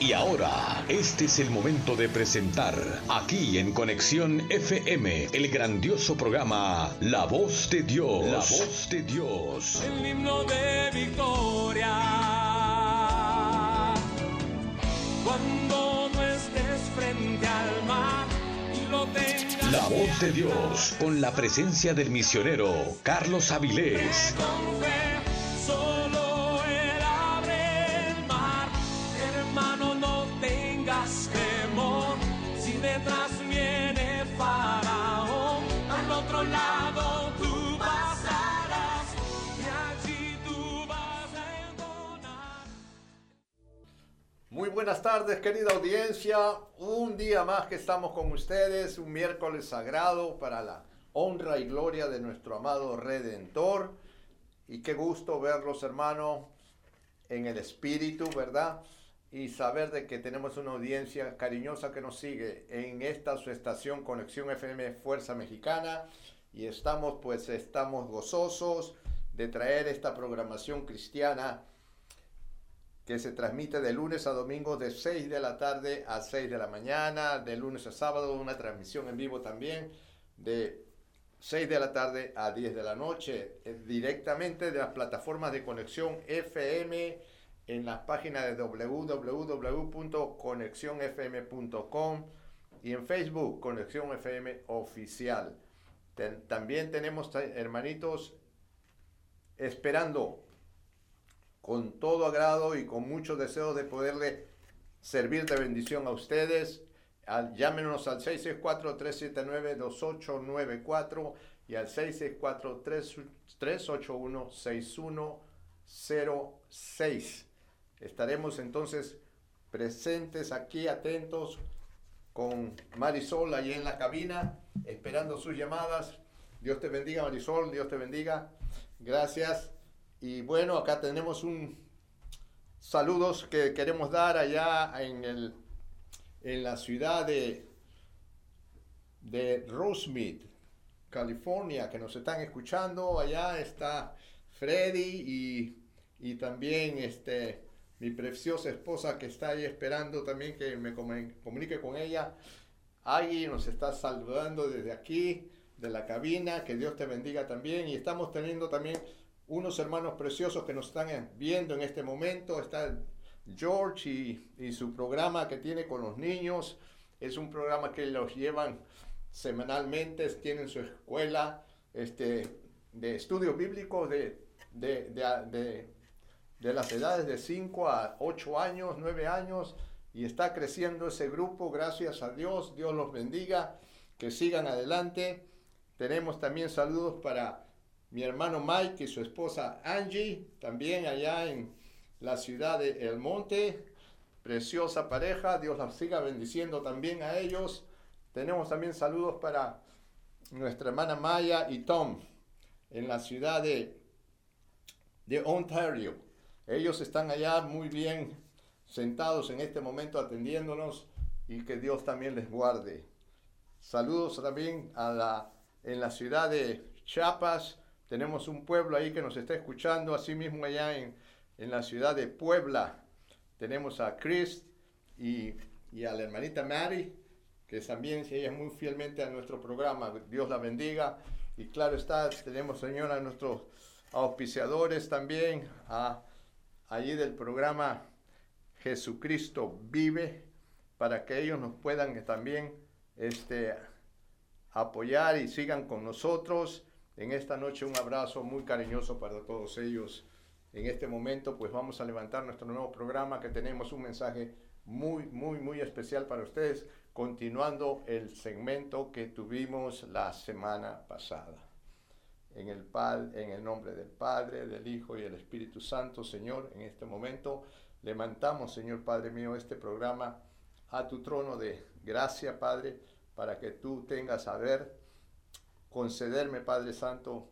Y ahora, este es el momento de presentar aquí en Conexión FM el grandioso programa La Voz de Dios. La Voz de Dios. El himno de victoria. Cuando no estés frente al mar y lo tengas. La Voz de Dios con la presencia del misionero Carlos Avilés. Buenas tardes, querida audiencia. Un día más que estamos con ustedes, un miércoles sagrado para la honra y gloria de nuestro amado Redentor. Y qué gusto verlos, hermano, en el espíritu, ¿verdad? Y saber de que tenemos una audiencia cariñosa que nos sigue en esta su estación Conexión FM Fuerza Mexicana. Y estamos, pues, estamos gozosos de traer esta programación cristiana que se transmite de lunes a domingo de 6 de la tarde a 6 de la mañana, de lunes a sábado una transmisión en vivo también de 6 de la tarde a 10 de la noche, eh, directamente de las plataformas de conexión FM en las páginas de www.conexionfm.com y en Facebook Conexión FM Oficial. Ten- también tenemos, ta- hermanitos, esperando con todo agrado y con mucho deseo de poderle servir de bendición a ustedes. Al- llámenos al 664-379-2894 y al 664-381-6106. Estaremos entonces presentes aquí, atentos, con Marisol ahí en la cabina, esperando sus llamadas. Dios te bendiga, Marisol, Dios te bendiga. Gracias. Y bueno, acá tenemos un saludos que queremos dar allá en, el, en la ciudad de, de Rosemead, California, que nos están escuchando. Allá está Freddy y, y también este, mi preciosa esposa que está ahí esperando también que me comu- comunique con ella. Agui nos está saludando desde aquí, de la cabina. Que Dios te bendiga también. Y estamos teniendo también unos hermanos preciosos que nos están viendo en este momento. Está George y, y su programa que tiene con los niños. Es un programa que los llevan semanalmente, tienen su escuela este, de estudios bíblicos de, de, de- de- las edades de 5 a 8 años, 9 años, y está creciendo ese grupo, gracias a Dios, Dios los bendiga, que sigan adelante. Tenemos también saludos para mi hermano Mike y su esposa Angie, también allá en la ciudad de El Monte. Preciosa pareja, Dios los siga bendiciendo también a ellos. Tenemos también saludos para nuestra hermana Maya y Tom en la ciudad de, de Ontario. Ellos están allá muy bien sentados en este momento atendiéndonos y que Dios también les guarde. Saludos también a la, en la ciudad de Chiapas. Tenemos un pueblo ahí que nos está escuchando, así mismo allá en, en la ciudad de Puebla. Tenemos a Chris y, y a la hermanita Mary, que también ella es muy fielmente a nuestro programa. Dios la bendiga. Y claro está, tenemos, Señor, a nuestros auspiciadores también, allí del programa Jesucristo Vive, para que ellos nos puedan también este, apoyar y sigan con nosotros. En esta noche un abrazo muy cariñoso para todos ellos. En este momento pues vamos a levantar nuestro nuevo programa que tenemos un mensaje muy, muy, muy especial para ustedes, continuando el segmento que tuvimos la semana pasada. En el, en el nombre del Padre, del Hijo y del Espíritu Santo, Señor, en este momento levantamos, Señor Padre mío, este programa a tu trono de gracia, Padre, para que tú tengas a ver, concederme, Padre Santo,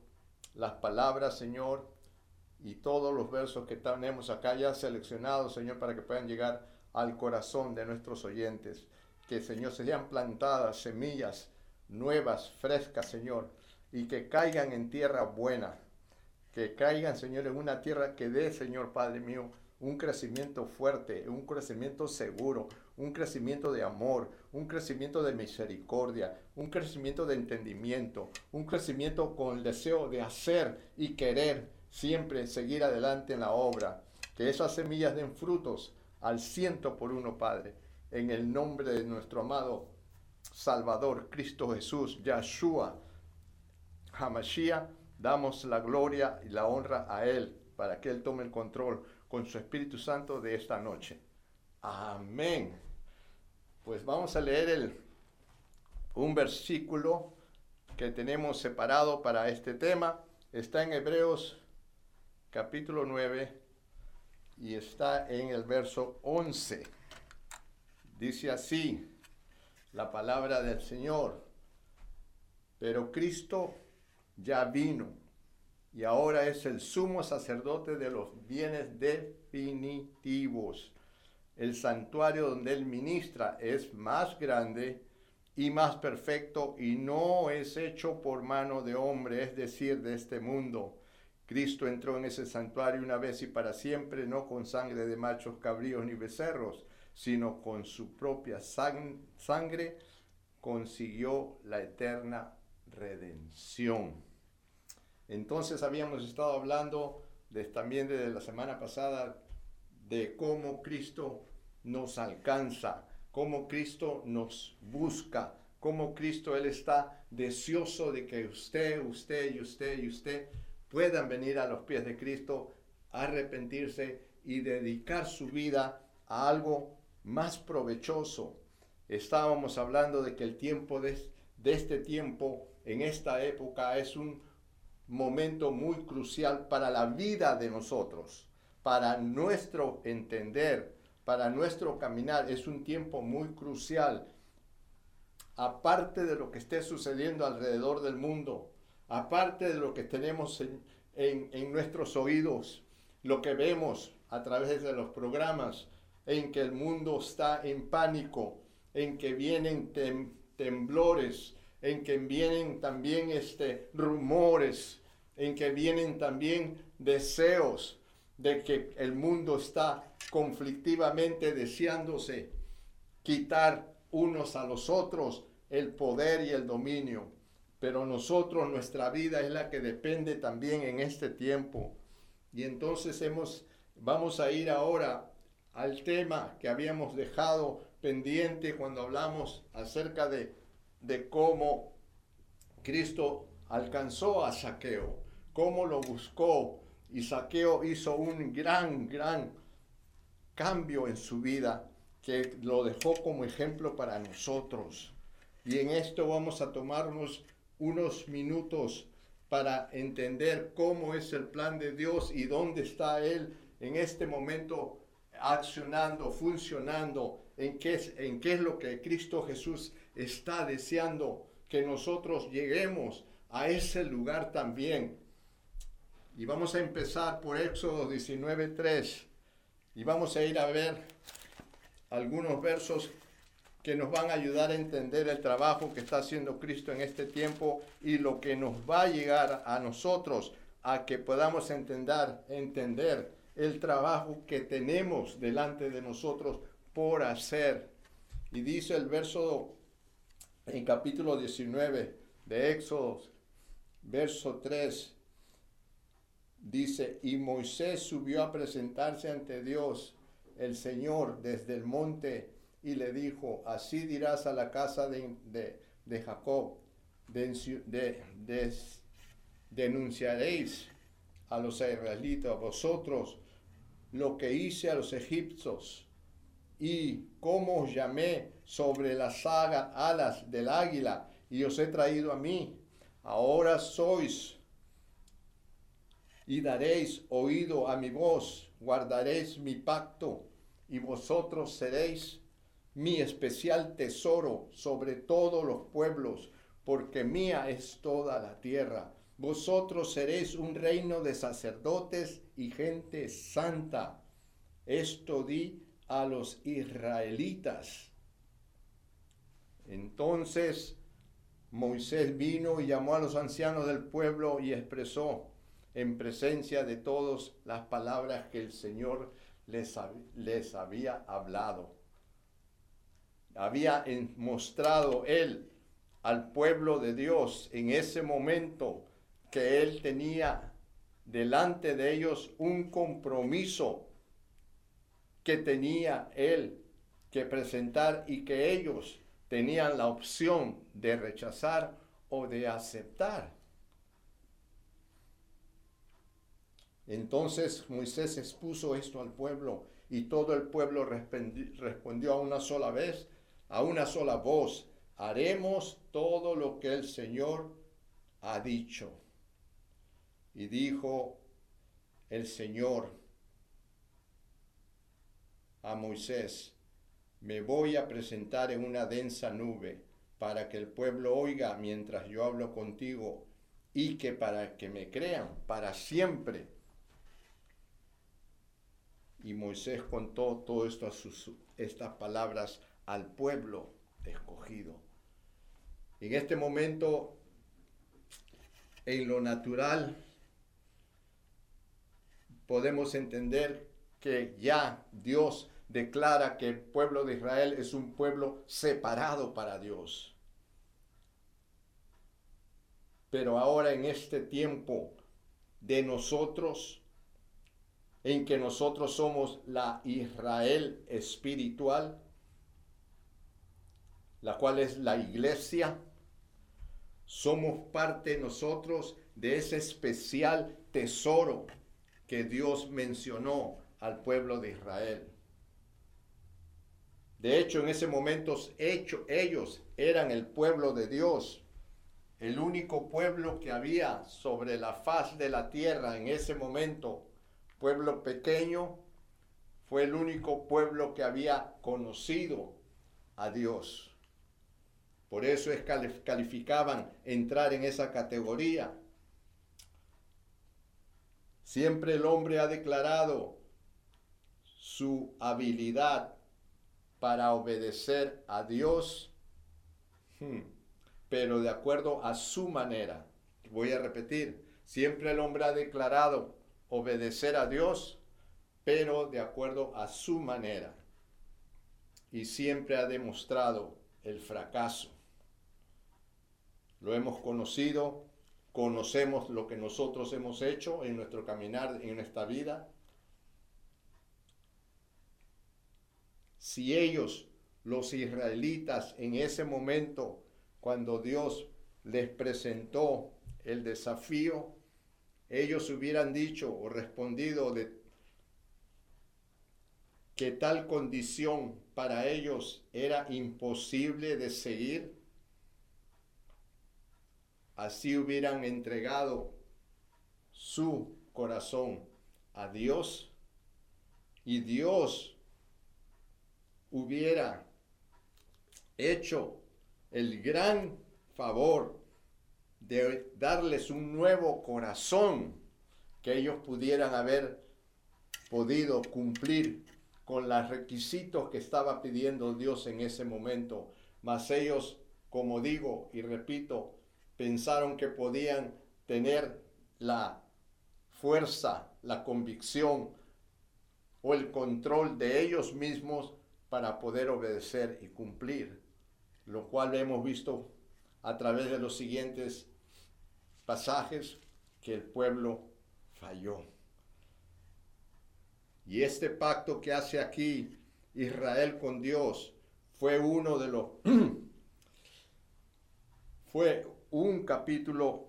las palabras, Señor, y todos los versos que tenemos acá ya seleccionados, Señor, para que puedan llegar al corazón de nuestros oyentes. Que, Señor, sean plantadas semillas nuevas, frescas, Señor, y que caigan en tierra buena. Que caigan, Señor, en una tierra que dé, Señor Padre mío, un crecimiento fuerte, un crecimiento seguro, un crecimiento de amor, un crecimiento de misericordia, un crecimiento de entendimiento, un crecimiento con el deseo de hacer y querer siempre seguir adelante en la obra. Que esas semillas den frutos al ciento por uno, Padre, en el nombre de nuestro amado Salvador, Cristo Jesús, Yahshua, Hamashiach, damos la gloria y la honra a Él para que Él tome el control con su Espíritu Santo de esta noche. Amén. Pues vamos a leer un versículo que tenemos separado para este tema. Está en Hebreos capítulo 9 y está en el verso 11. Dice así la palabra del Señor. Pero Cristo ya vino y ahora es el sumo sacerdote de los bienes definitivos. El santuario donde él ministra es más grande y más perfecto y no es hecho por mano de hombre, es decir, de este mundo. Cristo entró en ese santuario una vez y para siempre, no con sangre de machos cabríos ni becerros, sino con su propia sangre consiguió la eterna redención. Entonces habíamos estado hablando de, también desde la semana pasada de cómo Cristo nos alcanza, cómo Cristo nos busca, cómo Cristo Él está deseoso de que usted, usted y usted y usted puedan venir a los pies de Cristo, arrepentirse y dedicar su vida a algo más provechoso. Estábamos hablando de que el tiempo de, de este tiempo, en esta época, es un momento muy crucial para la vida de nosotros, para nuestro entender, para nuestro caminar. Es un tiempo muy crucial. Aparte de lo que esté sucediendo alrededor del mundo, aparte de lo que tenemos en, en, nuestros oídos, lo que vemos a través de los programas, en que el mundo está en pánico, en que vienen temblores, en que vienen también este, rumores, en que vienen también deseos de que el mundo está conflictivamente deseándose quitar unos a los otros el poder y el dominio. Pero nosotros, nuestra vida es la que depende también en este tiempo. Y entonces hemos, vamos a ir ahora al tema que habíamos dejado pendiente cuando hablamos acerca de, de cómo Cristo alcanzó a Saqueo cómo lo buscó y Saqueo hizo un gran, gran cambio en su vida que lo dejó como ejemplo para nosotros. Y en esto vamos a tomarnos unos minutos para entender cómo es el plan de Dios y dónde está Él en este momento accionando, funcionando, en qué es, en qué es lo que Cristo Jesús está deseando que nosotros lleguemos a ese lugar también y vamos a empezar por Éxodo 19.3 y vamos a ir a ver algunos versos que nos van a ayudar a entender el trabajo que está haciendo Cristo en este tiempo y lo que nos va a llegar a nosotros a que podamos entender, entender el trabajo que tenemos delante de nosotros por hacer. Y dice el verso en capítulo 19 de Éxodo, verso 3, Dice, y Moisés subió a presentarse ante Dios, el Señor, desde el monte, y le dijo, así dirás a la casa de, de, Jacob, de, denunciaréis a los israelitas, vosotros, lo que hice a los egipcios, y cómo os llamé sobre las alas del águila, y os he traído a mí. Ahora sois y daréis oído a mi voz, guardaréis mi pacto, y vosotros seréis mi especial tesoro sobre todos los pueblos, porque mía es toda la tierra. Vosotros seréis un reino de sacerdotes y gente santa. Esto di a los israelitas. Entonces Moisés vino y llamó a los ancianos del pueblo y expresó, en presencia de todos las palabras que el Señor les, les había hablado. Había mostrado él al pueblo de Dios en ese momento que él tenía delante de ellos un compromiso que tenía él que presentar y que ellos tenían la opción de rechazar o de aceptar. Entonces Moisés expuso esto al pueblo y todo el pueblo respondió a una sola vez, a una sola voz, haremos todo lo que el Señor ha dicho. Y dijo el Señor a Moisés, me voy a presentar en una densa nube para que el pueblo oiga mientras yo hablo contigo y que para que me crean para siempre. Y Moisés contó todas estas palabras al pueblo escogido. En este momento, en lo natural, podemos entender que ya Dios declara que el pueblo de Israel es un pueblo separado para Dios. Pero ahora en este tiempo de nosotros, en que nosotros somos la Israel espiritual, la cual es la iglesia, somos parte nosotros de ese especial tesoro que Dios mencionó al pueblo de Israel. De hecho, en ese momento ellos eran el pueblo de Dios, el único pueblo que había sobre la faz de la tierra en ese momento, pueblo pequeño, fue el único pueblo que había conocido a Dios. Por eso es calificaban entrar en esa categoría. Siempre el hombre ha declarado su habilidad para obedecer a Dios, hmm, pero de acuerdo a su manera. Voy a repetir, siempre el hombre ha declarado obedecer a Dios, pero de acuerdo a su manera. Y siempre ha demostrado el fracaso. Lo hemos conocido, conocemos lo que nosotros hemos hecho en nuestro caminar, en nuestra vida, si ellos, los israelitas, en ese momento, cuando Dios les presentó el desafío, ellos hubieran dicho o respondido de que tal condición para ellos era imposible de seguir, así hubieran entregado su corazón a Dios y Dios hubiera hecho el gran favor de darles un nuevo corazón que ellos pudieran haber podido cumplir con los requisitos que estaba pidiendo Dios en ese momento. Mas ellos, como digo y repito, pensaron que podían tener la fuerza, la convicción o el control de ellos mismos para poder obedecer y cumplir, lo cual hemos visto a través de los siguientes pasajes que el pueblo falló. Y este pacto que hace aquí Israel con Dios fue uno de los fue un capítulo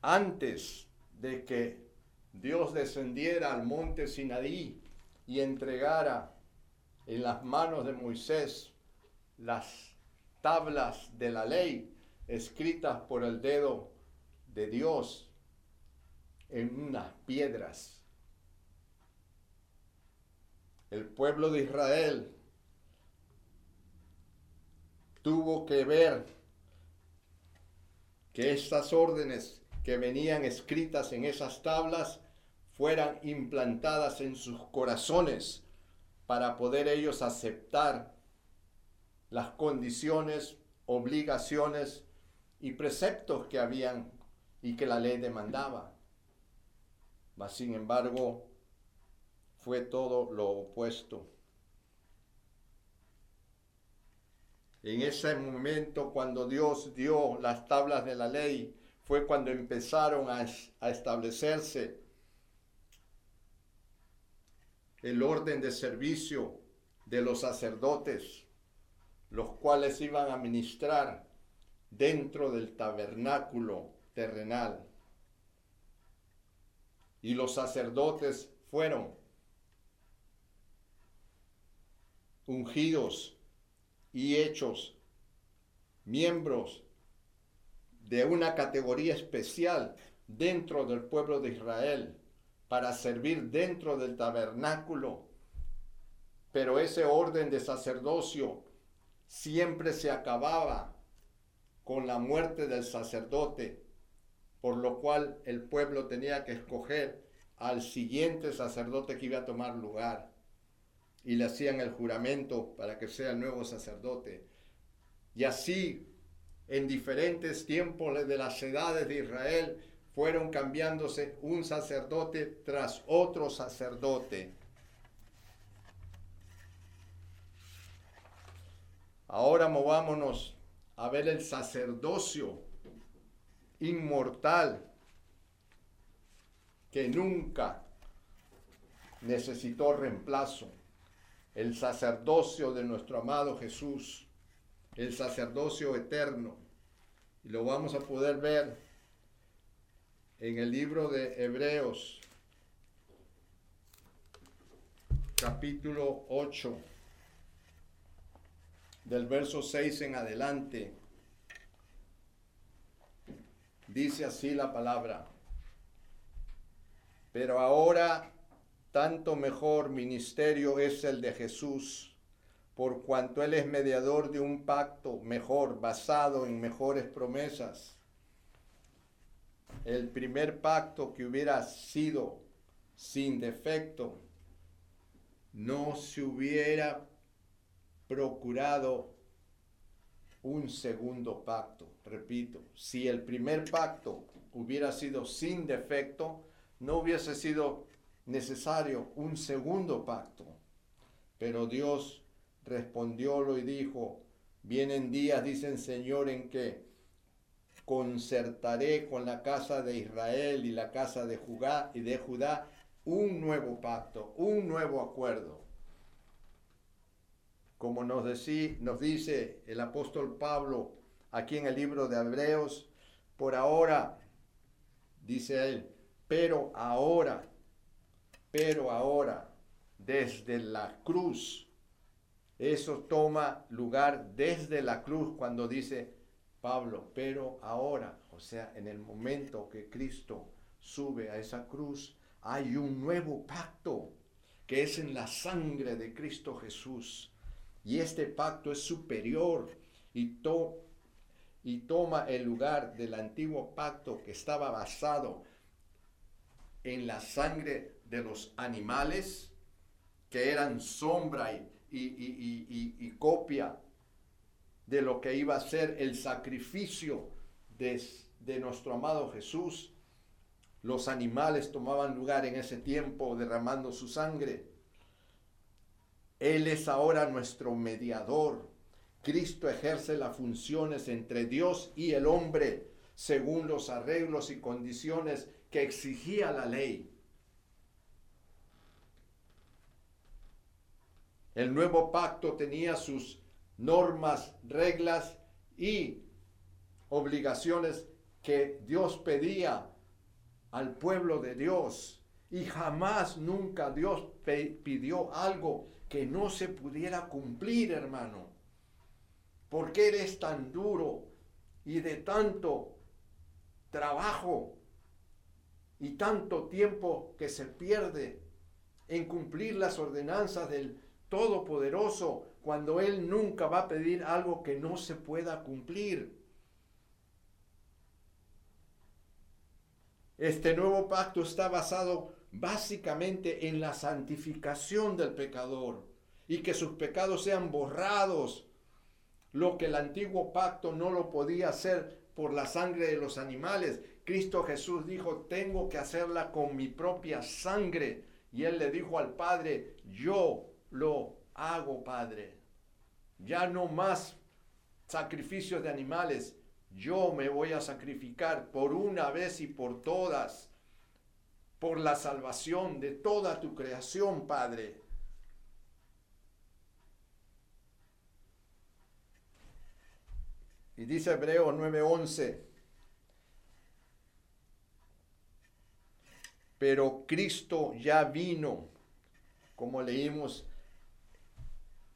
antes de que Dios descendiera al monte Sinaí y entregara en las manos de Moisés las tablas de la ley escritas por el dedo de Dios en unas piedras. El pueblo de Israel tuvo que ver que estas órdenes que venían escritas en esas tablas fueran implantadas en sus corazones para poder ellos aceptar las condiciones, obligaciones y preceptos que habían y que la ley demandaba. Mas sin embargo, fue todo lo opuesto. En ese momento, cuando Dios dio las tablas de la ley, fue cuando empezaron a, a establecerse el orden de servicio de los sacerdotes, los cuales iban a ministrar dentro del tabernáculo terrenal. Y los sacerdotes fueron ungidos y hechos miembros de una categoría especial dentro del pueblo de Israel para servir dentro del tabernáculo. Pero ese orden de sacerdocio siempre se acababa con la muerte del sacerdote, por lo cual el pueblo tenía que escoger al siguiente sacerdote que iba a tomar lugar. Y le hacían el juramento para que sea el nuevo sacerdote. Y así, en diferentes tiempos de las edades de Israel, fueron cambiándose un sacerdote tras otro sacerdote. Ahora movámonos a ver el sacerdocio inmortal que nunca necesitó reemplazo. El sacerdocio de nuestro amado Jesús, el sacerdocio eterno. Y lo vamos a poder ver en el libro de Hebreos, capítulo 8, del verso 6 en adelante. Dice así la palabra. Pero ahora tanto mejor ministerio es el de Jesús, por cuanto Él es mediador de un pacto mejor, basado en mejores promesas el primer pacto que hubiera sido sin defecto, no se hubiera procurado un segundo pacto. Repito, si el primer pacto hubiera sido sin defecto, no hubiese sido necesario un segundo pacto. Pero Dios respondiólo y dijo, vienen días, dicen Señor, en que concertaré con la casa de Israel y la casa de Judá y de Judá un nuevo pacto, un nuevo acuerdo. Como nos, nos dice el apóstol Pablo aquí en el libro de Hebreos, por ahora, dice él, pero ahora, pero ahora, desde la cruz, eso toma lugar desde la cruz cuando dice, Pablo, pero ahora, o sea, en el momento que Cristo sube a esa cruz, hay un nuevo pacto que es en la sangre de Cristo Jesús. Y este pacto es superior y, y toma el lugar del antiguo pacto que estaba basado en la sangre de los animales, que eran sombra y, y copia de lo que iba a ser el sacrificio de, de nuestro amado Jesús. Los animales tomaban lugar en ese tiempo derramando su sangre. Él es ahora nuestro mediador. Cristo ejerce las funciones entre Dios y el hombre según los arreglos y condiciones que exigía la ley. El nuevo pacto tenía sus normas, reglas y obligaciones que Dios pedía al pueblo de Dios. Y jamás, nunca Dios pidió algo que no se pudiera cumplir, hermano. ¿Por qué eres tan duro y de tanto trabajo y tanto tiempo que se pierde en cumplir las ordenanzas del Todopoderoso cuando Él nunca va a pedir algo que no se pueda cumplir. Este nuevo pacto está basado básicamente en la santificación del pecador y que sus pecados sean borrados, lo que el antiguo pacto no lo podía hacer por la sangre de los animales. Cristo Jesús dijo, tengo que hacerla con mi propia sangre Y él le dijo al Padre, yo lo hago, Padre. Ya no más sacrificios de animales. Yo me voy a sacrificar por una vez y por todas, por la salvación de toda tu creación, Padre. Y dice Hebreo 9:11, pero Cristo ya vino, como leímos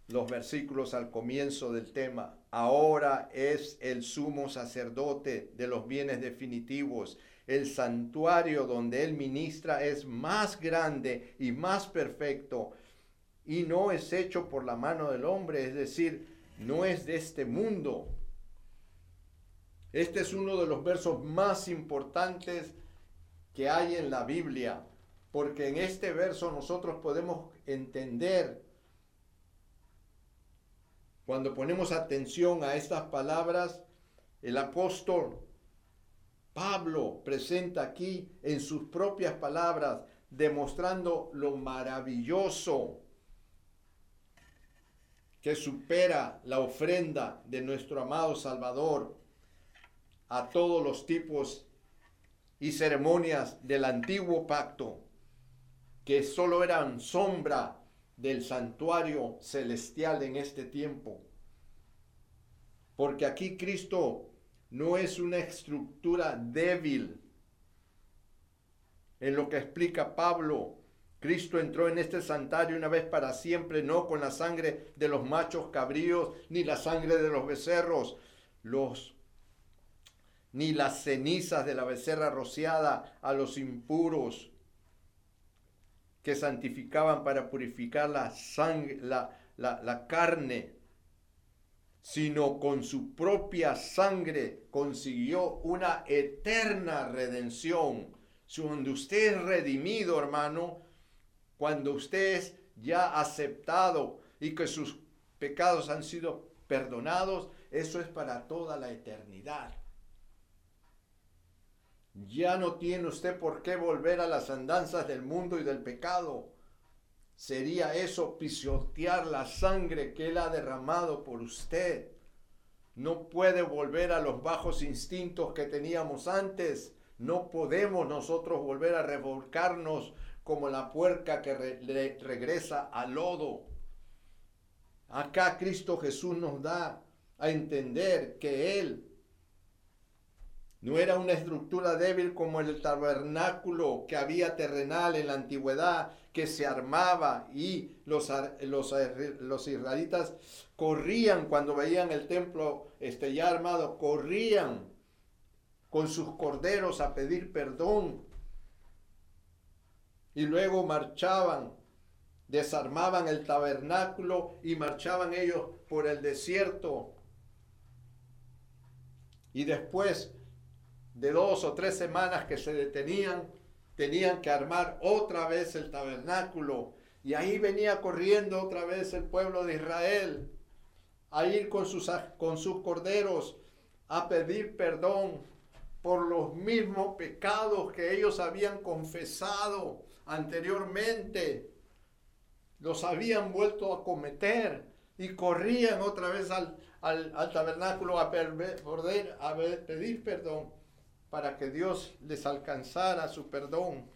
los versículos al comienzo del tema. Ahora es el sumo sacerdote de los bienes definitivos. El santuario donde él ministra es más grande y más perfecto y no es hecho por la mano del hombre, es decir, no es de este mundo. Este es uno de los versos más importantes que hay en la Biblia, porque en este verso nosotros podemos entender, cuando ponemos atención a estas palabras, el apóstol Pablo presenta aquí en sus propias palabras, demostrando lo maravilloso que supera la ofrenda de nuestro amado Salvador a todos los tipos y ceremonias del antiguo pacto, que solo eran sombra del santuario celestial en este tiempo. Porque aquí Cristo no es una estructura débil. En lo que explica Pablo, Cristo entró en este santuario una vez para siempre, no con la sangre de los machos cabríos, ni la sangre de los becerros, los ni las cenizas de la becerra rociada a los impuros que santificaban para purificar la, sangre, la, la carne, sino con su propia sangre consiguió una eterna redención. Cuando usted es redimido, hermano, cuando usted es ya aceptado y que sus pecados han sido perdonados, eso es para toda la eternidad. Ya no tiene usted por qué volver a las andanzas del mundo y del pecado. Sería eso pisotear la sangre que Él ha derramado por usted. No puede volver a los bajos instintos que teníamos antes. No podemos nosotros volver a revolcarnos como la puerca que regresa al lodo. Acá Cristo Jesús nos da a entender que Él no era una estructura débil como el tabernáculo que había terrenal en la antigüedad, que se armaba y los, los, los israelitas corrían cuando veían el templo este, ya armado, corrían con sus corderos a pedir perdón. Y luego marchaban, desarmaban el tabernáculo y marchaban ellos por el desierto. Y después de dos o tres semanas que se detenían, tenían que armar otra vez el tabernáculo. Y ahí venía corriendo otra vez el pueblo de Israel a ir con sus, con sus corderos a pedir perdón por los mismos pecados que ellos habían confesado anteriormente. Los habían vuelto a cometer y corrían otra vez al, al, tabernáculo a, a pedir perdón para que Dios les alcanzara su perdón.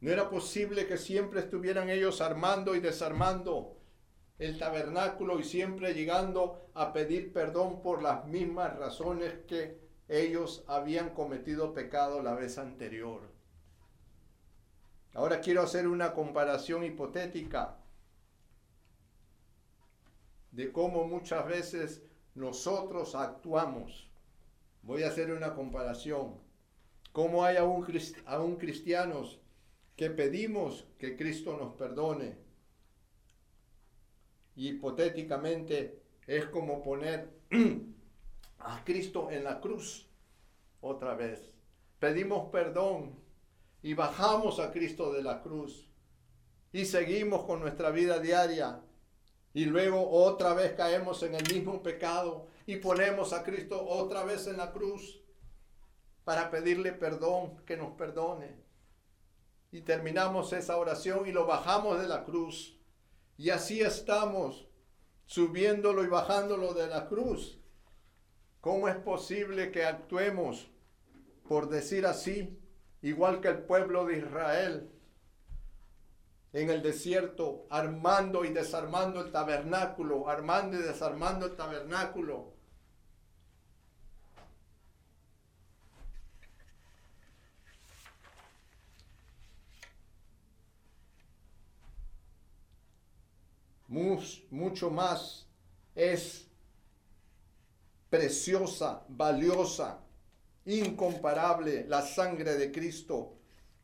No era posible que siempre estuvieran ellos armando y desarmando el tabernáculo y siempre llegando a pedir perdón por las mismas razones que ellos habían cometido pecado la vez anterior. Ahora quiero hacer una comparación hipotética de cómo muchas veces nosotros actuamos. Voy a hacer una comparación. Cómo hay aún, aún cristianos que pedimos que Cristo nos perdone. Hipotéticamente es como poner a Cristo en la cruz otra vez. Pedimos perdón y bajamos a Cristo de la cruz y seguimos con nuestra vida diaria Y luego otra vez caemos en el mismo pecado y ponemos a Cristo otra vez en la cruz para pedirle perdón, que nos perdone. Y terminamos esa oración y lo bajamos de la cruz. Y así estamos, subiéndolo y bajándolo de la cruz. ¿Cómo es posible que actuemos, por decir así, igual que el pueblo de Israel, en el desierto, armando y desarmando el tabernáculo, armando y desarmando el tabernáculo? mucho más es preciosa, valiosa, incomparable la sangre de Cristo,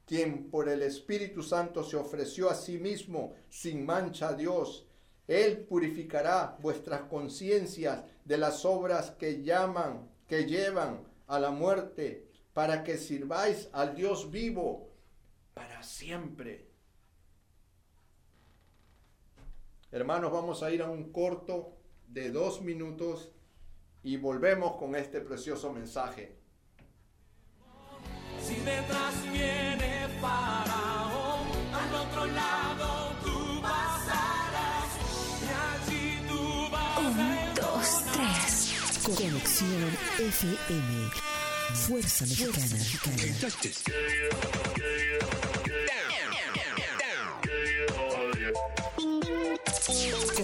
quien por el Espíritu Santo se ofreció a sí mismo sin mancha a Dios. Él purificará vuestras conciencias de las obras que llaman, que llevan a la muerte, para que sirváis al Dios vivo para siempre. Hermanos, vamos a ir a un corto de dos minutos y volvemos con este precioso mensaje. Si Faraón, al otro lado tú pasarás y allí tú vas Un, dos, tres. Conexión FM. Fuerza Mexicana. Con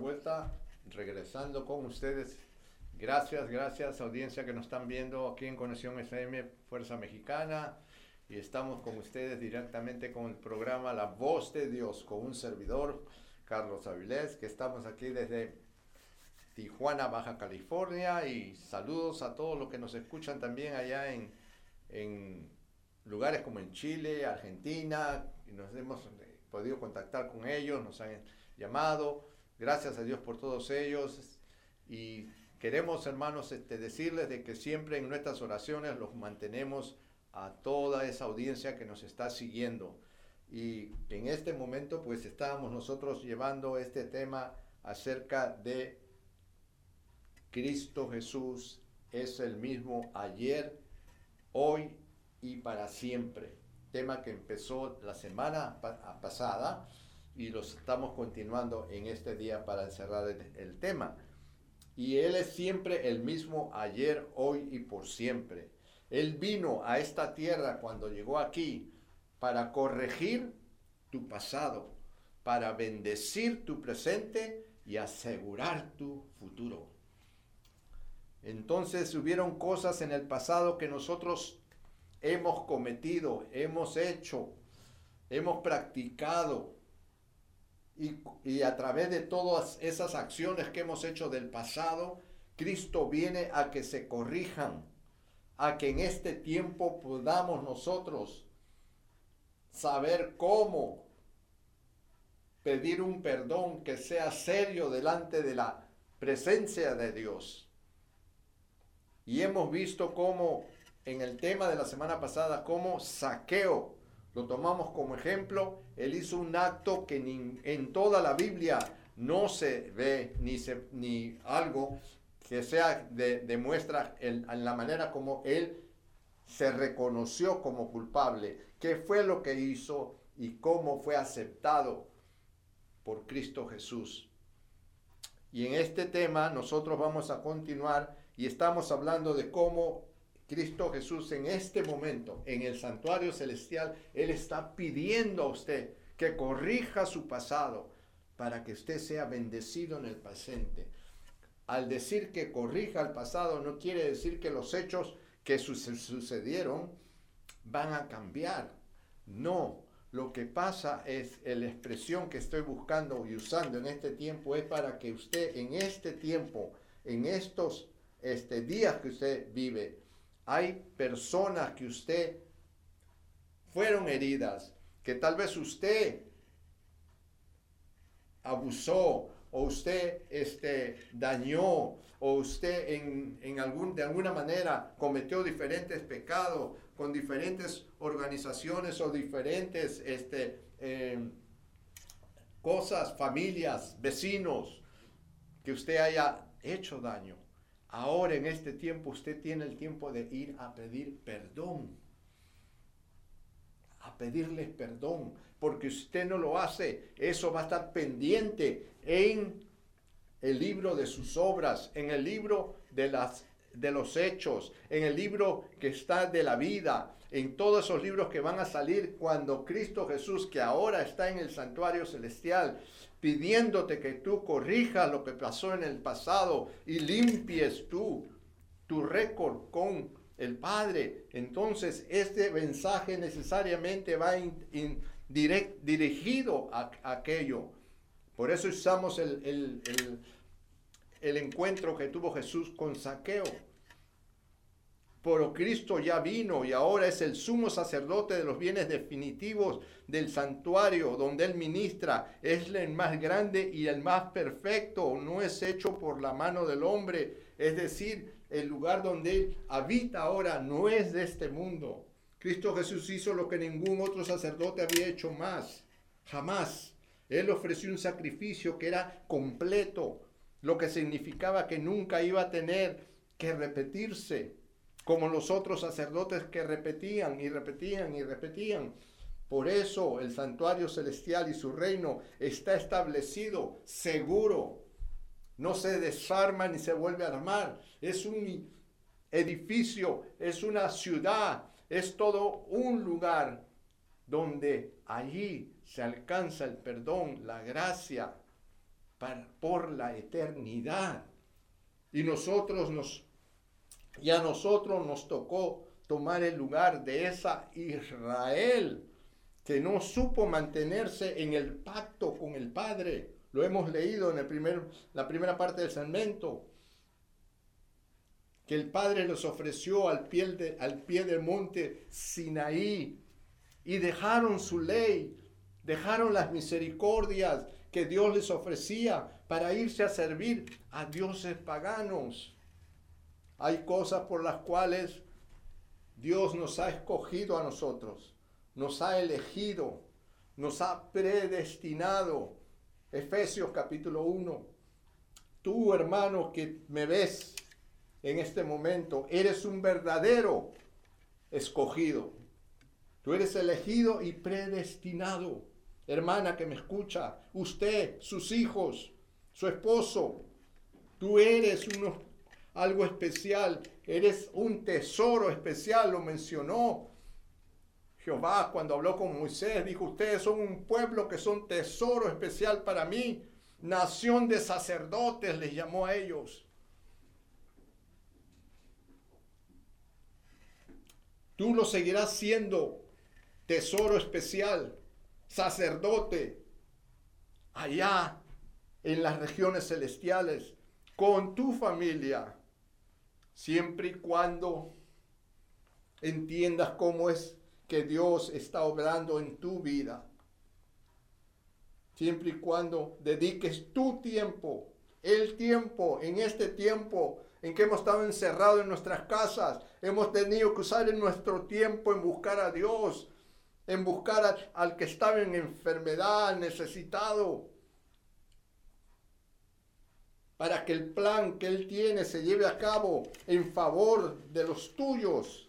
Vuelta, regresando con ustedes. Gracias, gracias audiencia que nos están viendo aquí en Conexión FM Fuerza Mexicana. Y estamos con ustedes directamente con el programa La Voz de Dios, con un servidor, Carlos Avilés, que estamos aquí desde Tijuana, Baja California. Y saludos a todos los que nos escuchan también allá en, en lugares como en Chile, Argentina, y nos hemos podido contactar con ellos, nos han llamado, gracias a Dios por todos ellos, y queremos, hermanos, este, decirles de que siempre en nuestras oraciones los mantenemos a toda esa audiencia que nos está siguiendo. Y en este momento, pues estábamos nosotros llevando este tema acerca de Cristo Jesús es el mismo ayer, hoy y para siempre. Tema que empezó la semana pasada y lo estamos continuando en este día para cerrar el tema. Y Él es siempre el mismo ayer, hoy y por siempre. Él vino a esta tierra cuando llegó aquí para corregir tu pasado, para bendecir tu presente y asegurar tu futuro. Entonces hubieron cosas en el pasado que nosotros hemos cometido, hemos hecho, hemos practicado. Y, a través de todas esas acciones que hemos hecho del pasado, Cristo viene a que se corrijan, a que en este tiempo podamos nosotros saber cómo pedir un perdón que sea serio delante de la presencia de Dios. Y hemos visto cómo en el tema de la semana pasada como saqueo. Lo tomamos como ejemplo. Él hizo un acto que en toda la Biblia no se ve ni, se, ni algo que sea demuestra en la manera como él se reconoció como culpable, qué fue lo que hizo y cómo fue aceptado por Cristo Jesús. Y en este tema nosotros vamos a continuar y estamos hablando de cómo Cristo Jesús en este momento, en el santuario celestial, Él está pidiendo a usted que corrija su pasado para que usted sea bendecido en el presente. Al decir que corrija el pasado no quiere decir que los hechos que sucedieron van a cambiar. No, lo que pasa es la expresión que estoy buscando y usando en este tiempo es para que usted en este tiempo, en estos este, días que usted vive, hay personas que usted fueron heridas, que tal vez usted abusó o usted este, dañó o usted en, en algún, de alguna manera cometió diferentes pecados con diferentes organizaciones o diferentes este, em, cosas, familias, vecinos, que usted haya hecho daño. Ahora en este tiempo usted tiene el tiempo de ir a pedir perdón. A pedirles perdón. Porque usted no lo hace, eso va a estar pendiente en el libro de sus obras, en el libro de, las, de los hechos, en el libro que está de la vida, en todos esos libros que van a salir cuando Cristo Jesús, que ahora está en el santuario celestial, pidiéndote que tú corrijas lo que pasó en el pasado y limpies tú tu récord con el Padre. Entonces, este mensaje necesariamente va dirigido a, aquello. Por eso usamos el, el, el encuentro que tuvo Jesús con Saqueo pero Cristo ya vino y ahora es el sumo sacerdote de los bienes definitivos del santuario donde Él ministra. Es el más grande y el más perfecto. No es hecho por la mano del hombre. Es decir, el lugar donde Él habita ahora no es de este mundo. Cristo Jesús hizo lo que ningún otro sacerdote había hecho más. Jamás. Él ofreció un sacrificio que era completo, lo que significaba que nunca iba a tener que repetirse como los otros sacerdotes que repetían y repetían y repetían. Por eso el santuario celestial y su reino está establecido, seguro. No se desarma ni se vuelve a armar. Es un edificio, es una ciudad, es todo un lugar donde allí se alcanza el perdón, la gracia por la eternidad. Y nosotros nos y a nosotros nos tocó tomar el lugar de esa Israel que no supo mantenerse en el pacto con el Padre. Lo hemos leído en el primer, la primera parte del segmento. Que el Padre les ofreció al pie, de, al pie del monte Sinaí y dejaron su ley, dejaron las misericordias que Dios les ofrecía para irse a servir a dioses paganos. Hay cosas por las cuales Dios nos ha escogido a nosotros, nos ha elegido, nos ha predestinado. Efesios capítulo 1. Tú, hermano, que me ves en este momento, eres un verdadero escogido. Tú eres elegido y predestinado. Hermana que me escucha, usted, sus hijos, su esposo, tú eres uno algo especial, eres un tesoro especial, lo mencionó Jehová cuando habló con Moisés, dijo, ustedes son un pueblo que son tesoro especial para mí, nación de sacerdotes les llamó a ellos. Tú lo seguirás siendo tesoro especial, sacerdote, allá en las regiones celestiales, con tu familia, siempre y cuando entiendas cómo es que Dios está obrando en tu vida. Siempre y cuando dediques tu tiempo, el tiempo, en este tiempo en que hemos estado encerrados en nuestras casas, hemos tenido que usar en nuestro tiempo en buscar a Dios, en buscar al que estaba en enfermedad, necesitado, para que el plan que Él tiene se lleve a cabo en favor de los tuyos.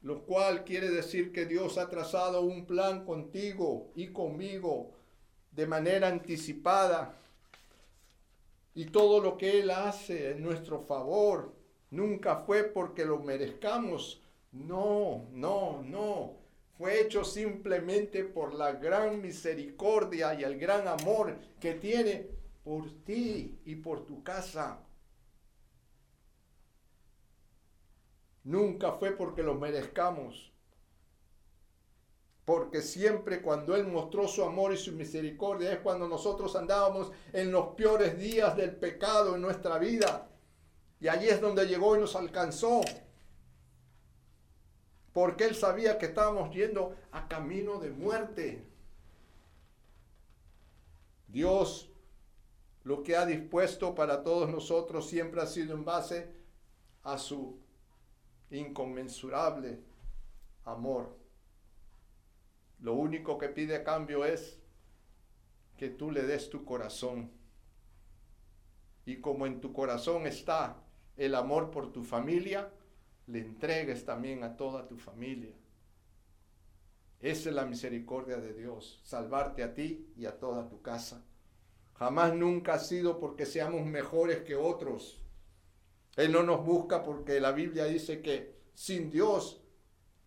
Lo cual quiere decir que Dios ha trazado un plan contigo y conmigo de manera anticipada. Y todo lo que Él hace en nuestro favor Nunca fue porque lo merezcamos. No, no, no. Fue hecho simplemente por la gran misericordia y el gran amor que tiene por ti y por tu casa. Nunca fue porque lo merezcamos. Porque siempre cuando Él mostró su amor y su misericordia es cuando nosotros andábamos en los peores días del pecado en nuestra vida. Y allí es donde llegó y nos alcanzó. Porque Él sabía que estábamos yendo a camino de muerte. Dios lo que ha dispuesto para todos nosotros siempre ha sido en base a su inconmensurable amor. Lo único que pide a cambio es que tú le des tu corazón. Y como en tu corazón está el amor por tu familia, le entregues también a toda tu familia. Esa es la misericordia de Dios, salvarte a ti y a toda tu casa. Jamás nunca ha sido porque seamos mejores que otros. Él no nos busca porque la Biblia dice que sin Dios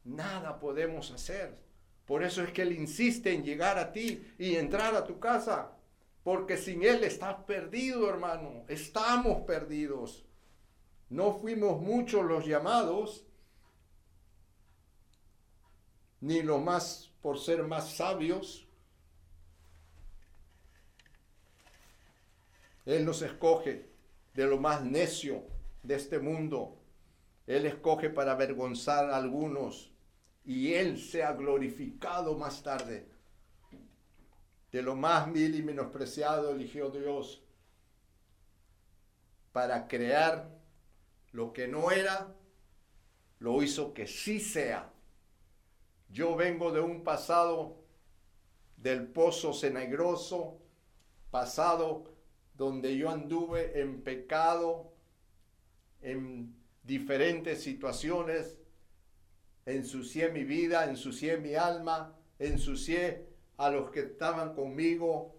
nada podemos hacer. Por eso es que Él insiste en llegar a ti y entrar a tu casa. Porque sin Él estás perdido, hermano. Estamos perdidos. No fuimos muchos los llamados, ni los más por ser más sabios. Él nos escoge de lo más necio de este mundo. Él escoge para avergonzar a algunos y Él sea glorificado más tarde. De lo más vil y menospreciado eligió Dios para crear lo que no era, lo hizo que sí sea. Yo vengo de un pasado del pozo cenegroso, pasado donde yo anduve en pecado, en diferentes situaciones, ensucié mi vida, ensucié mi alma, ensucié a los que estaban conmigo,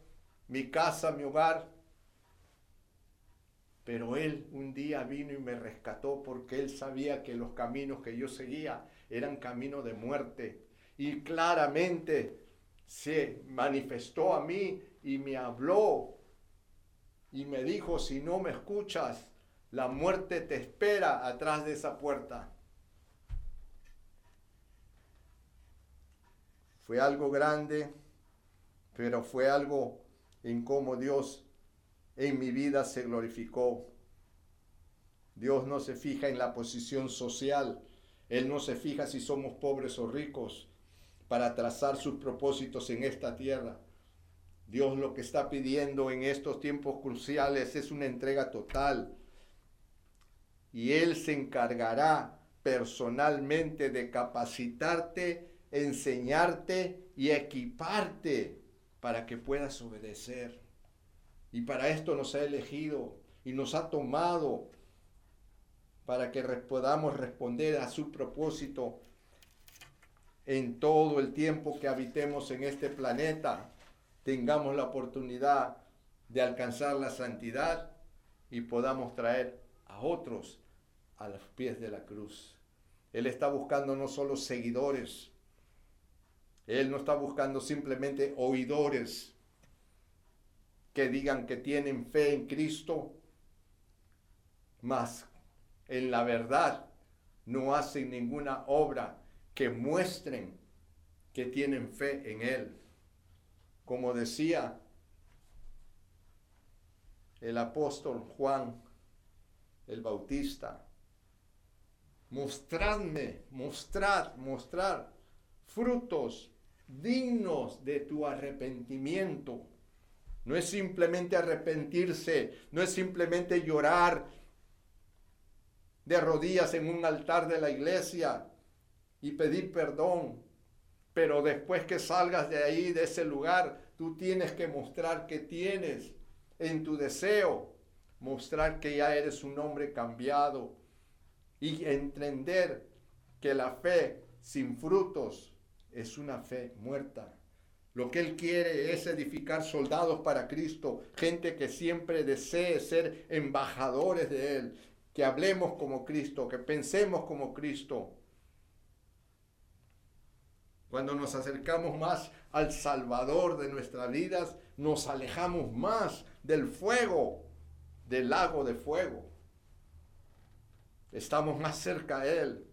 mi casa, mi hogar. Pero Él un día vino y me rescató porque Él sabía que los caminos que yo seguía eran caminos de muerte. Y claramente se manifestó a mí y me habló y me dijo, si no me escuchas, la muerte te espera atrás de esa puerta. Fue algo grande, pero fue algo en cómo Dios en mi vida se glorificó. Dios no se fija en la posición social, Él no se fija si somos pobres o ricos para trazar sus propósitos en esta tierra. Dios lo que está pidiendo en estos tiempos cruciales es una entrega total. Y Él se encargará personalmente de capacitarte enseñarte y equiparte para que puedas obedecer. Y para esto nos ha elegido y nos ha tomado para que podamos responder a su propósito en todo el tiempo que habitemos en este planeta, tengamos la oportunidad de alcanzar la santidad y podamos traer a otros a los pies de la cruz. Él está buscando no solo seguidores, él no está buscando simplemente oidores que digan que tienen fe en Cristo, mas en la verdad no hacen ninguna obra que muestren que tienen fe en Él. Como decía el apóstol Juan el Bautista, mostradme, mostrad, mostrar frutos dignos de tu arrepentimiento. No es simplemente arrepentirse, no es simplemente llorar de rodillas en un altar de la iglesia y pedir perdón. Pero después que salgas de ahí, de ese lugar, tú tienes que mostrar que tienes en tu deseo, mostrar que ya eres un hombre cambiado y entender que la fe sin frutos es una fe muerta. Lo que Él quiere es edificar soldados para Cristo, gente que siempre desee ser embajadores de Él, que hablemos como Cristo, que pensemos como Cristo. Cuando nos acercamos más al Salvador de nuestras vidas, nos alejamos más del fuego, del lago de fuego. Estamos más cerca a Él.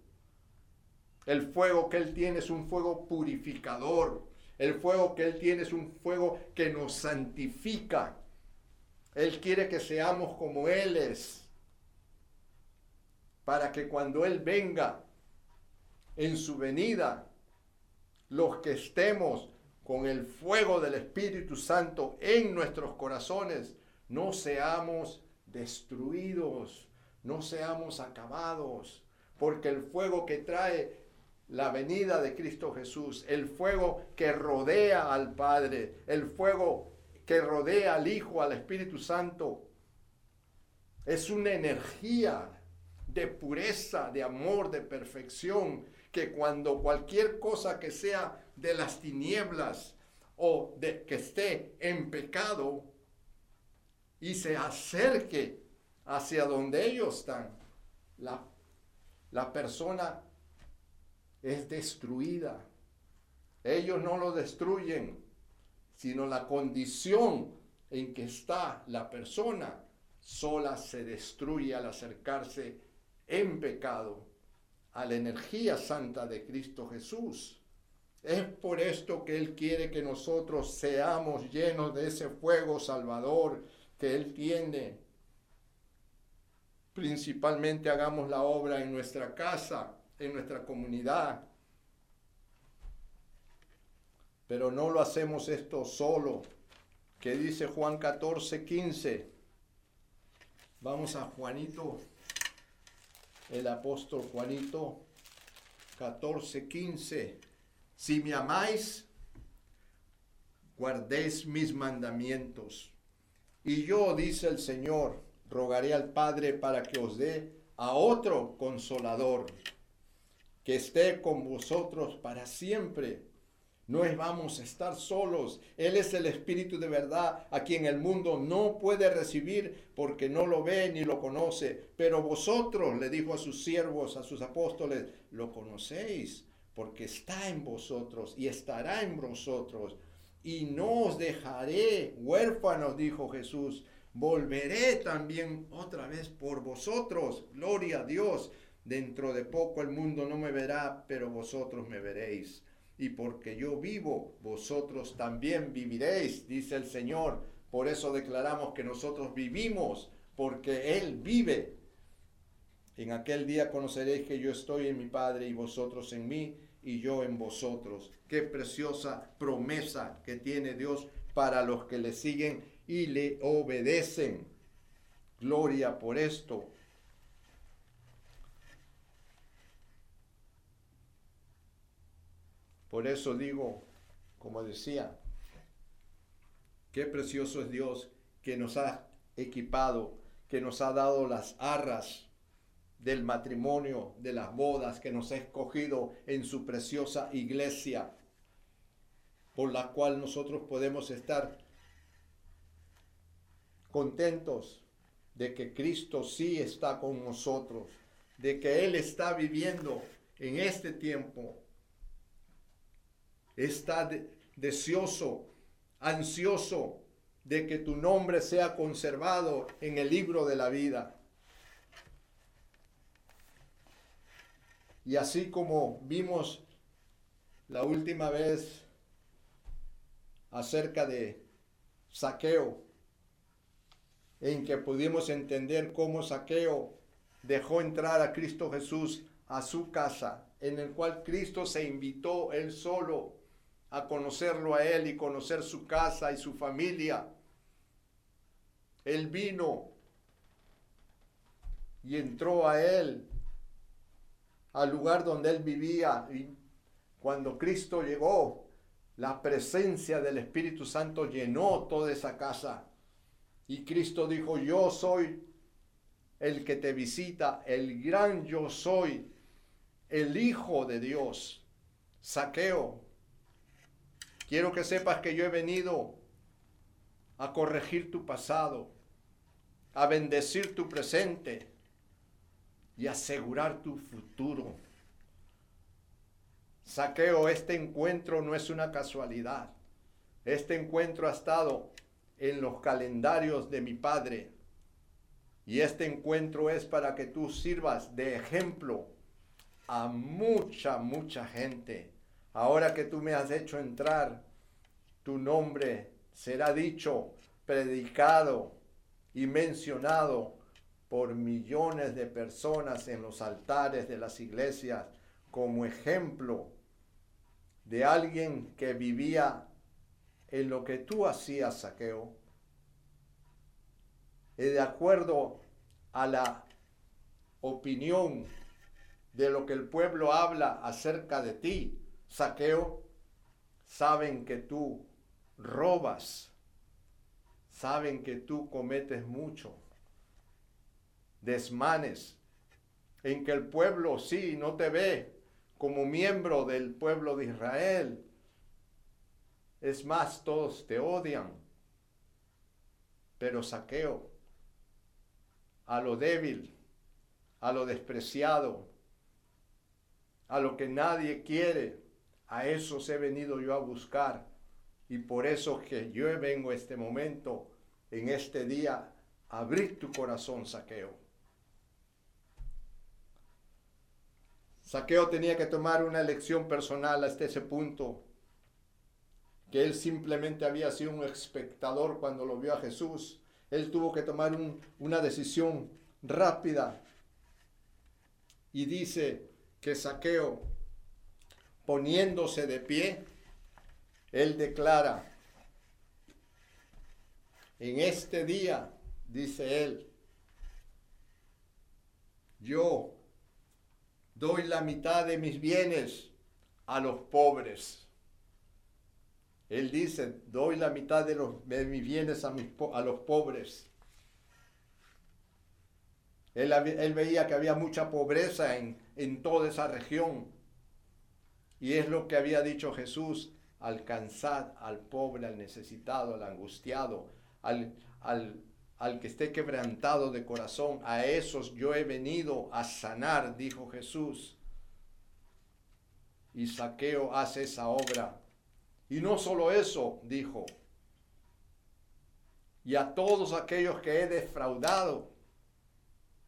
El fuego que Él tiene es un fuego purificador. El fuego que Él tiene es un fuego que nos santifica. Él quiere que seamos como Él es. Para que cuando Él venga en su venida, los que estemos con el fuego del Espíritu Santo en nuestros corazones, no seamos destruidos, no seamos acabados, porque el fuego que trae la venida de Cristo Jesús, el fuego que rodea al Padre, el fuego que rodea al Hijo, al Espíritu Santo, es una energía de pureza, de amor, de perfección, que cuando cualquier cosa que sea de las tinieblas o de que esté en pecado y se acerque hacia donde ellos están, la, la persona es destruida. Ellos no lo destruyen, sino la condición en que está la persona sola se destruye al acercarse en pecado a la energía santa de Cristo Jesús. Es por esto que Él quiere que nosotros seamos llenos de ese fuego salvador que Él tiene. Principalmente hagamos la obra en nuestra casa, en nuestra comunidad. Pero no lo hacemos esto solo. Que dice Juan 14, 15. Vamos a Juanito el apóstol Juanito 14, 15. Si me amáis, guardéis mis mandamientos. Y yo, dice el Señor, rogaré al Padre para que os dé a otro consolador, que esté con vosotros para siempre no es vamos a estar solos. Él es el Espíritu de verdad, a quien el mundo no puede recibir porque no lo ve ni lo conoce. Pero vosotros, le dijo a sus siervos, a sus apóstoles, lo conocéis porque está en vosotros y estará en vosotros. Y no os dejaré huérfanos, dijo Jesús. Volveré también otra vez por vosotros. Gloria a Dios. Dentro de poco el mundo no me verá, pero vosotros me veréis y porque yo vivo, vosotros también viviréis, dice el Señor. Por eso declaramos que nosotros vivimos, porque Él vive. En aquel día conoceréis que yo estoy en mi Padre y vosotros en mí y yo en vosotros. Qué preciosa promesa que tiene Dios para los que le siguen y le obedecen. Gloria por esto. Por eso digo, como decía, qué precioso es Dios que nos ha equipado, que nos ha dado las arras del matrimonio, de las bodas, que nos ha escogido en su preciosa iglesia, por la cual nosotros podemos estar contentos de que Cristo sí está con nosotros, de que Él está viviendo en este tiempo está deseoso, ansioso de que tu nombre sea conservado en el libro de la vida. Y así como vimos la última vez acerca de saqueo, en que pudimos entender cómo saqueo dejó entrar a Cristo Jesús a su casa, en el cual Cristo se invitó él solo a conocerlo a Él y conocer su casa y su familia. Él vino y entró a Él, al lugar donde Él vivía. Y cuando Cristo llegó, la presencia del Espíritu Santo llenó toda esa casa. Y Cristo dijo, yo soy el que te visita, el gran yo soy, el Hijo de Dios. Saqueo, Quiero que sepas que yo he venido a corregir tu pasado, a bendecir tu presente, y asegurar tu futuro. Saqueo, este encuentro no es una casualidad. Este encuentro ha estado en los calendarios de mi Padre. Y este encuentro es para que tú sirvas de ejemplo a mucha, mucha gente. Ahora que tú me has hecho entrar, tu nombre será dicho, predicado y mencionado por millones de personas en los altares de las iglesias como ejemplo de alguien que vivía en lo que tú hacías, saqueo, y de acuerdo a la opinión de lo que el pueblo habla acerca de ti, saqueo, saben que tú robas, saben que tú cometes mucho, desmanes, en que el pueblo sí no te ve como miembro del pueblo de Israel, es más, todos te odian. Pero saqueo a lo débil, a lo despreciado, a lo que nadie quiere, a eso he venido yo a buscar. Y por eso que yo vengo este momento, en este día, a abrir tu corazón, saqueo. Saqueo tenía que tomar una elección personal hasta ese punto que él simplemente había sido un espectador cuando lo vio a Jesús. Él tuvo que tomar una decisión rápida. Y dice que Saqueo, poniéndose de pie, él declara, en este día, dice él, yo doy la mitad de mis bienes a los pobres. Él dice, doy la mitad de, los, mis bienes a, a los pobres. Él, él, veía que había mucha pobreza en, en toda esa región. Y es lo que había dicho Jesús, alcanzad al pobre, al necesitado, al angustiado, al, al, al que esté quebrantado de corazón. A esos yo he venido a sanar, dijo Jesús. Y Saqueo hace esa obra y no solo eso, dijo, y a todos aquellos que he defraudado,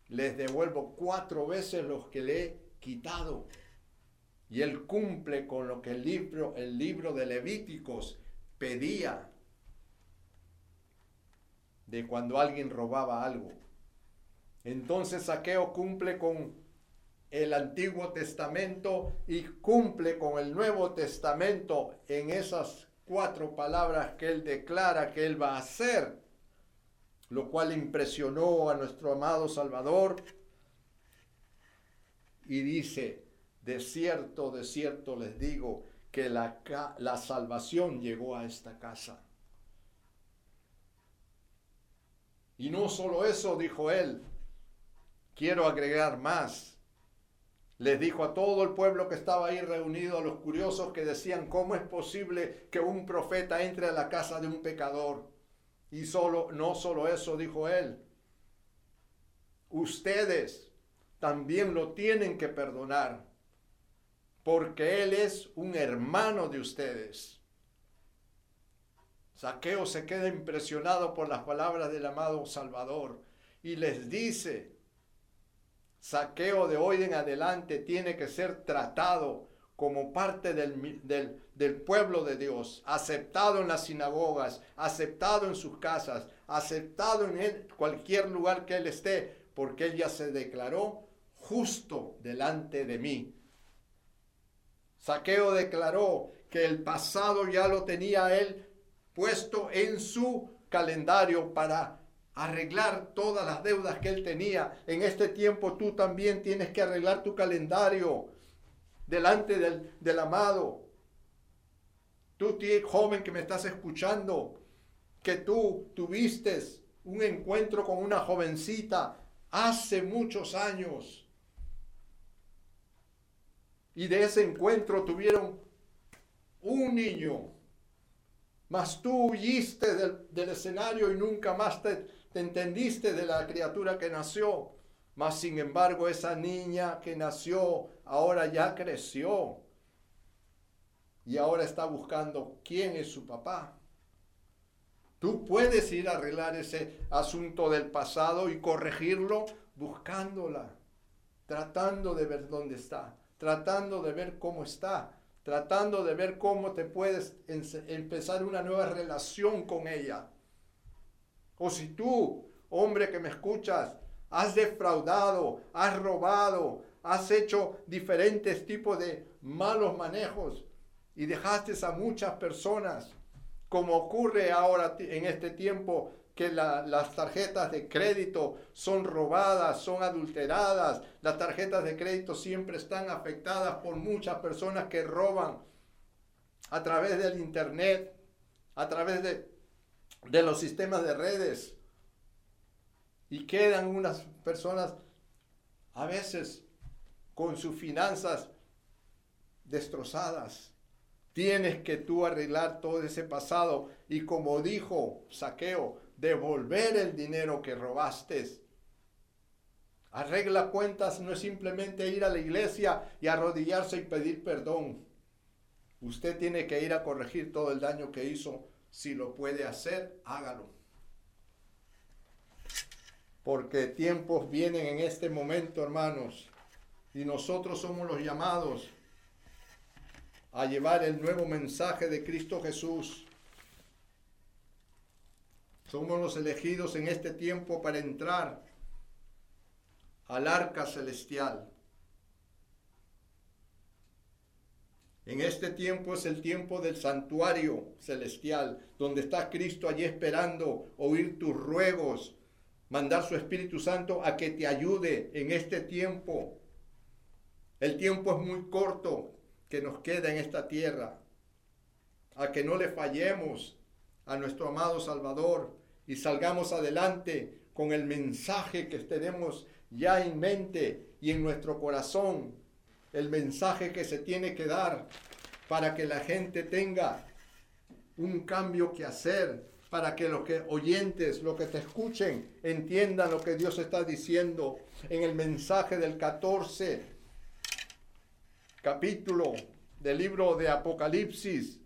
les devuelvo cuatro veces los que le he quitado. Y él cumple con lo que el libro, el libro de Levíticos pedía de cuando alguien robaba algo. Entonces Saqueo cumple con el Antiguo Testamento y cumple con el Nuevo Testamento en esas cuatro palabras que él declara que él va a hacer, lo cual impresionó a nuestro amado Salvador. Y dice, de cierto, de cierto les digo que la, la salvación llegó a esta casa. Y no solo eso, dijo él, quiero agregar más les dijo a todo el pueblo que estaba ahí reunido, a los curiosos que decían, ¿cómo es posible que un profeta entre a la casa de un pecador? Y solo, no solo eso, dijo él, ustedes también lo tienen que perdonar, porque él es un hermano de ustedes. Saqueo se queda impresionado por las palabras del amado Salvador y les dice, saqueo de hoy en adelante tiene que ser tratado como parte del, del, pueblo de Dios, aceptado en las sinagogas, aceptado en sus casas, aceptado en cualquier lugar que él esté, porque él ya se declaró justo delante de mí. Saqueo declaró que el pasado ya lo tenía él puesto en su calendario para arreglar todas las deudas que él tenía. En este tiempo tú también tienes que arreglar tu calendario delante del, amado. Tú, joven que me estás escuchando, que tú tuviste un encuentro con una jovencita hace muchos años. Y de ese encuentro tuvieron un niño. Mas tú huiste del, del escenario y nunca más te, te entendiste de la criatura que nació. Mas sin embargo, esa niña que nació ahora ya creció. Y ahora está buscando quién es su papá. Tú puedes ir a arreglar ese asunto del pasado y corregirlo buscándola, tratando de ver dónde está, tratando de ver cómo está, tratando de ver cómo te puedes empezar una nueva relación con ella. O si tú, hombre que me escuchas, has defraudado, has robado, has hecho diferentes tipos de malos manejos y dejaste a muchas personas, como ocurre ahora en este tiempo que las tarjetas de crédito son robadas, son adulteradas, las tarjetas de crédito siempre están afectadas por muchas personas que roban a través del internet, a través de, de los sistemas de redes. Y quedan unas personas a veces con sus finanzas destrozadas. Tienes que tú arreglar todo ese pasado y como dijo Saqueo, devolver el dinero que robaste. Arregla cuentas no es simplemente ir a la iglesia y arrodillarse y pedir perdón. Usted tiene que ir a corregir todo el daño que hizo. Si lo puede hacer, hágalo porque tiempos vienen en este momento, hermanos, y nosotros somos los llamados a llevar el nuevo mensaje de Cristo Jesús. Somos los elegidos en este tiempo para entrar al arca celestial. En este tiempo es el tiempo del santuario celestial, donde está Cristo allí esperando oír tus ruegos, mandar su Espíritu Santo a que te ayude en este tiempo. El tiempo es muy corto que nos queda en esta tierra. A que no le fallemos a nuestro amado Salvador y salgamos adelante con el mensaje que tenemos ya en mente y en nuestro corazón. El mensaje que se tiene que dar para que la gente tenga un cambio que hacer, para que los que oyentes, los que te escuchen, entiendan lo que Dios está diciendo en el mensaje del 14 capítulo del libro de Apocalipsis,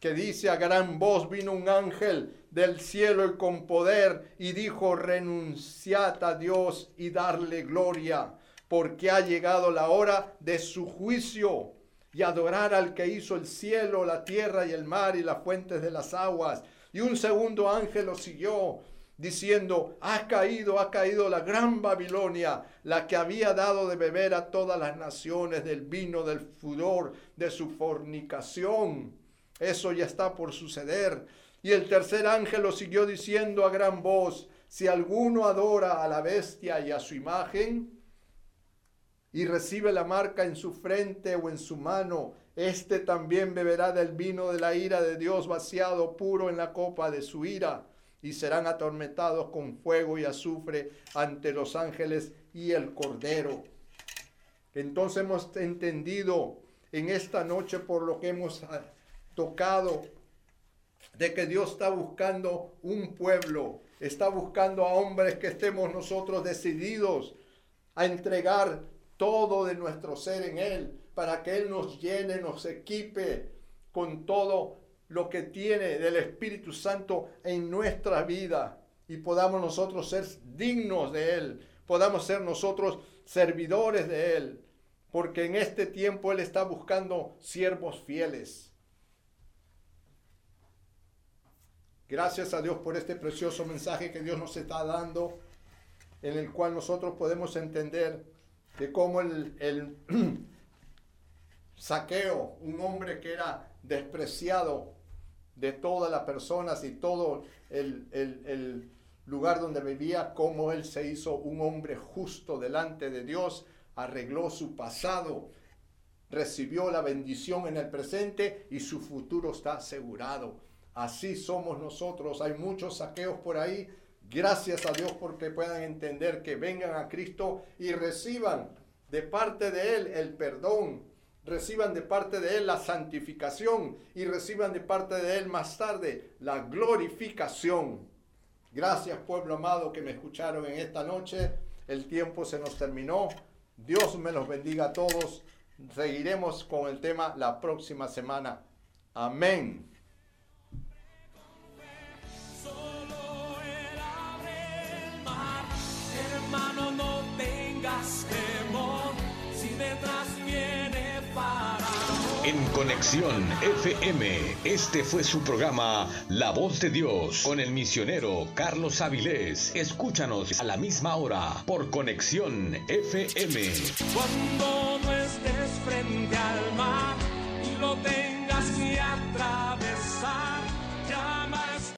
que dice a gran voz vino un ángel del cielo y con poder y dijo renunciad a Dios y darle gloria, porque ha llegado la hora de su juicio y adorar al que hizo el cielo, la tierra y el mar y las fuentes de las aguas y un segundo ángel lo siguió diciendo, ha caído, ha caído la gran Babilonia, la que había dado de beber a todas las naciones del vino del furor de su fornicación. Eso ya está por suceder. Y el tercer ángel lo siguió diciendo a gran voz, si alguno adora a la bestia y a su imagen, y recibe la marca en su frente o en su mano, este también beberá del vino de la ira de Dios vaciado puro en la copa de su ira, y serán atormentados con fuego y azufre ante los ángeles y el cordero. Entonces hemos entendido en esta noche por lo que hemos tocado de que Dios está buscando un pueblo, está buscando a hombres que estemos nosotros decididos a entregar todo de nuestro ser en Él, para que Él nos llene, nos equipe con todo lo que tiene del Espíritu Santo en nuestra vida y podamos nosotros ser dignos de Él, podamos ser nosotros servidores de Él, porque en este tiempo Él está buscando siervos fieles. Gracias a Dios por este precioso mensaje que Dios nos está dando, en el cual nosotros podemos entender de cómo el, saqueo, un hombre que era despreciado de todas las personas y todo el, el, lugar donde vivía, cómo él se hizo un hombre justo delante de Dios, arregló su pasado, recibió la bendición en el presente y su futuro está asegurado. Así somos nosotros. Hay muchos saqueos por ahí Gracias a Dios porque puedan entender que vengan a Cristo y reciban de parte de Él el perdón, reciban de parte de Él la santificación y reciban de parte de Él más tarde la glorificación. Gracias pueblo amado que me escucharon en esta noche. el tiempo se nos terminó. Dios me los bendiga a todos. Seguiremos con el tema la próxima semana. Amén. En Conexión FM, este fue su programa La Voz de Dios con el misionero Carlos Avilés. Escúchanos a la misma hora por Conexión FM. Cuando no estés frente al mar y lo tengas que atravesar.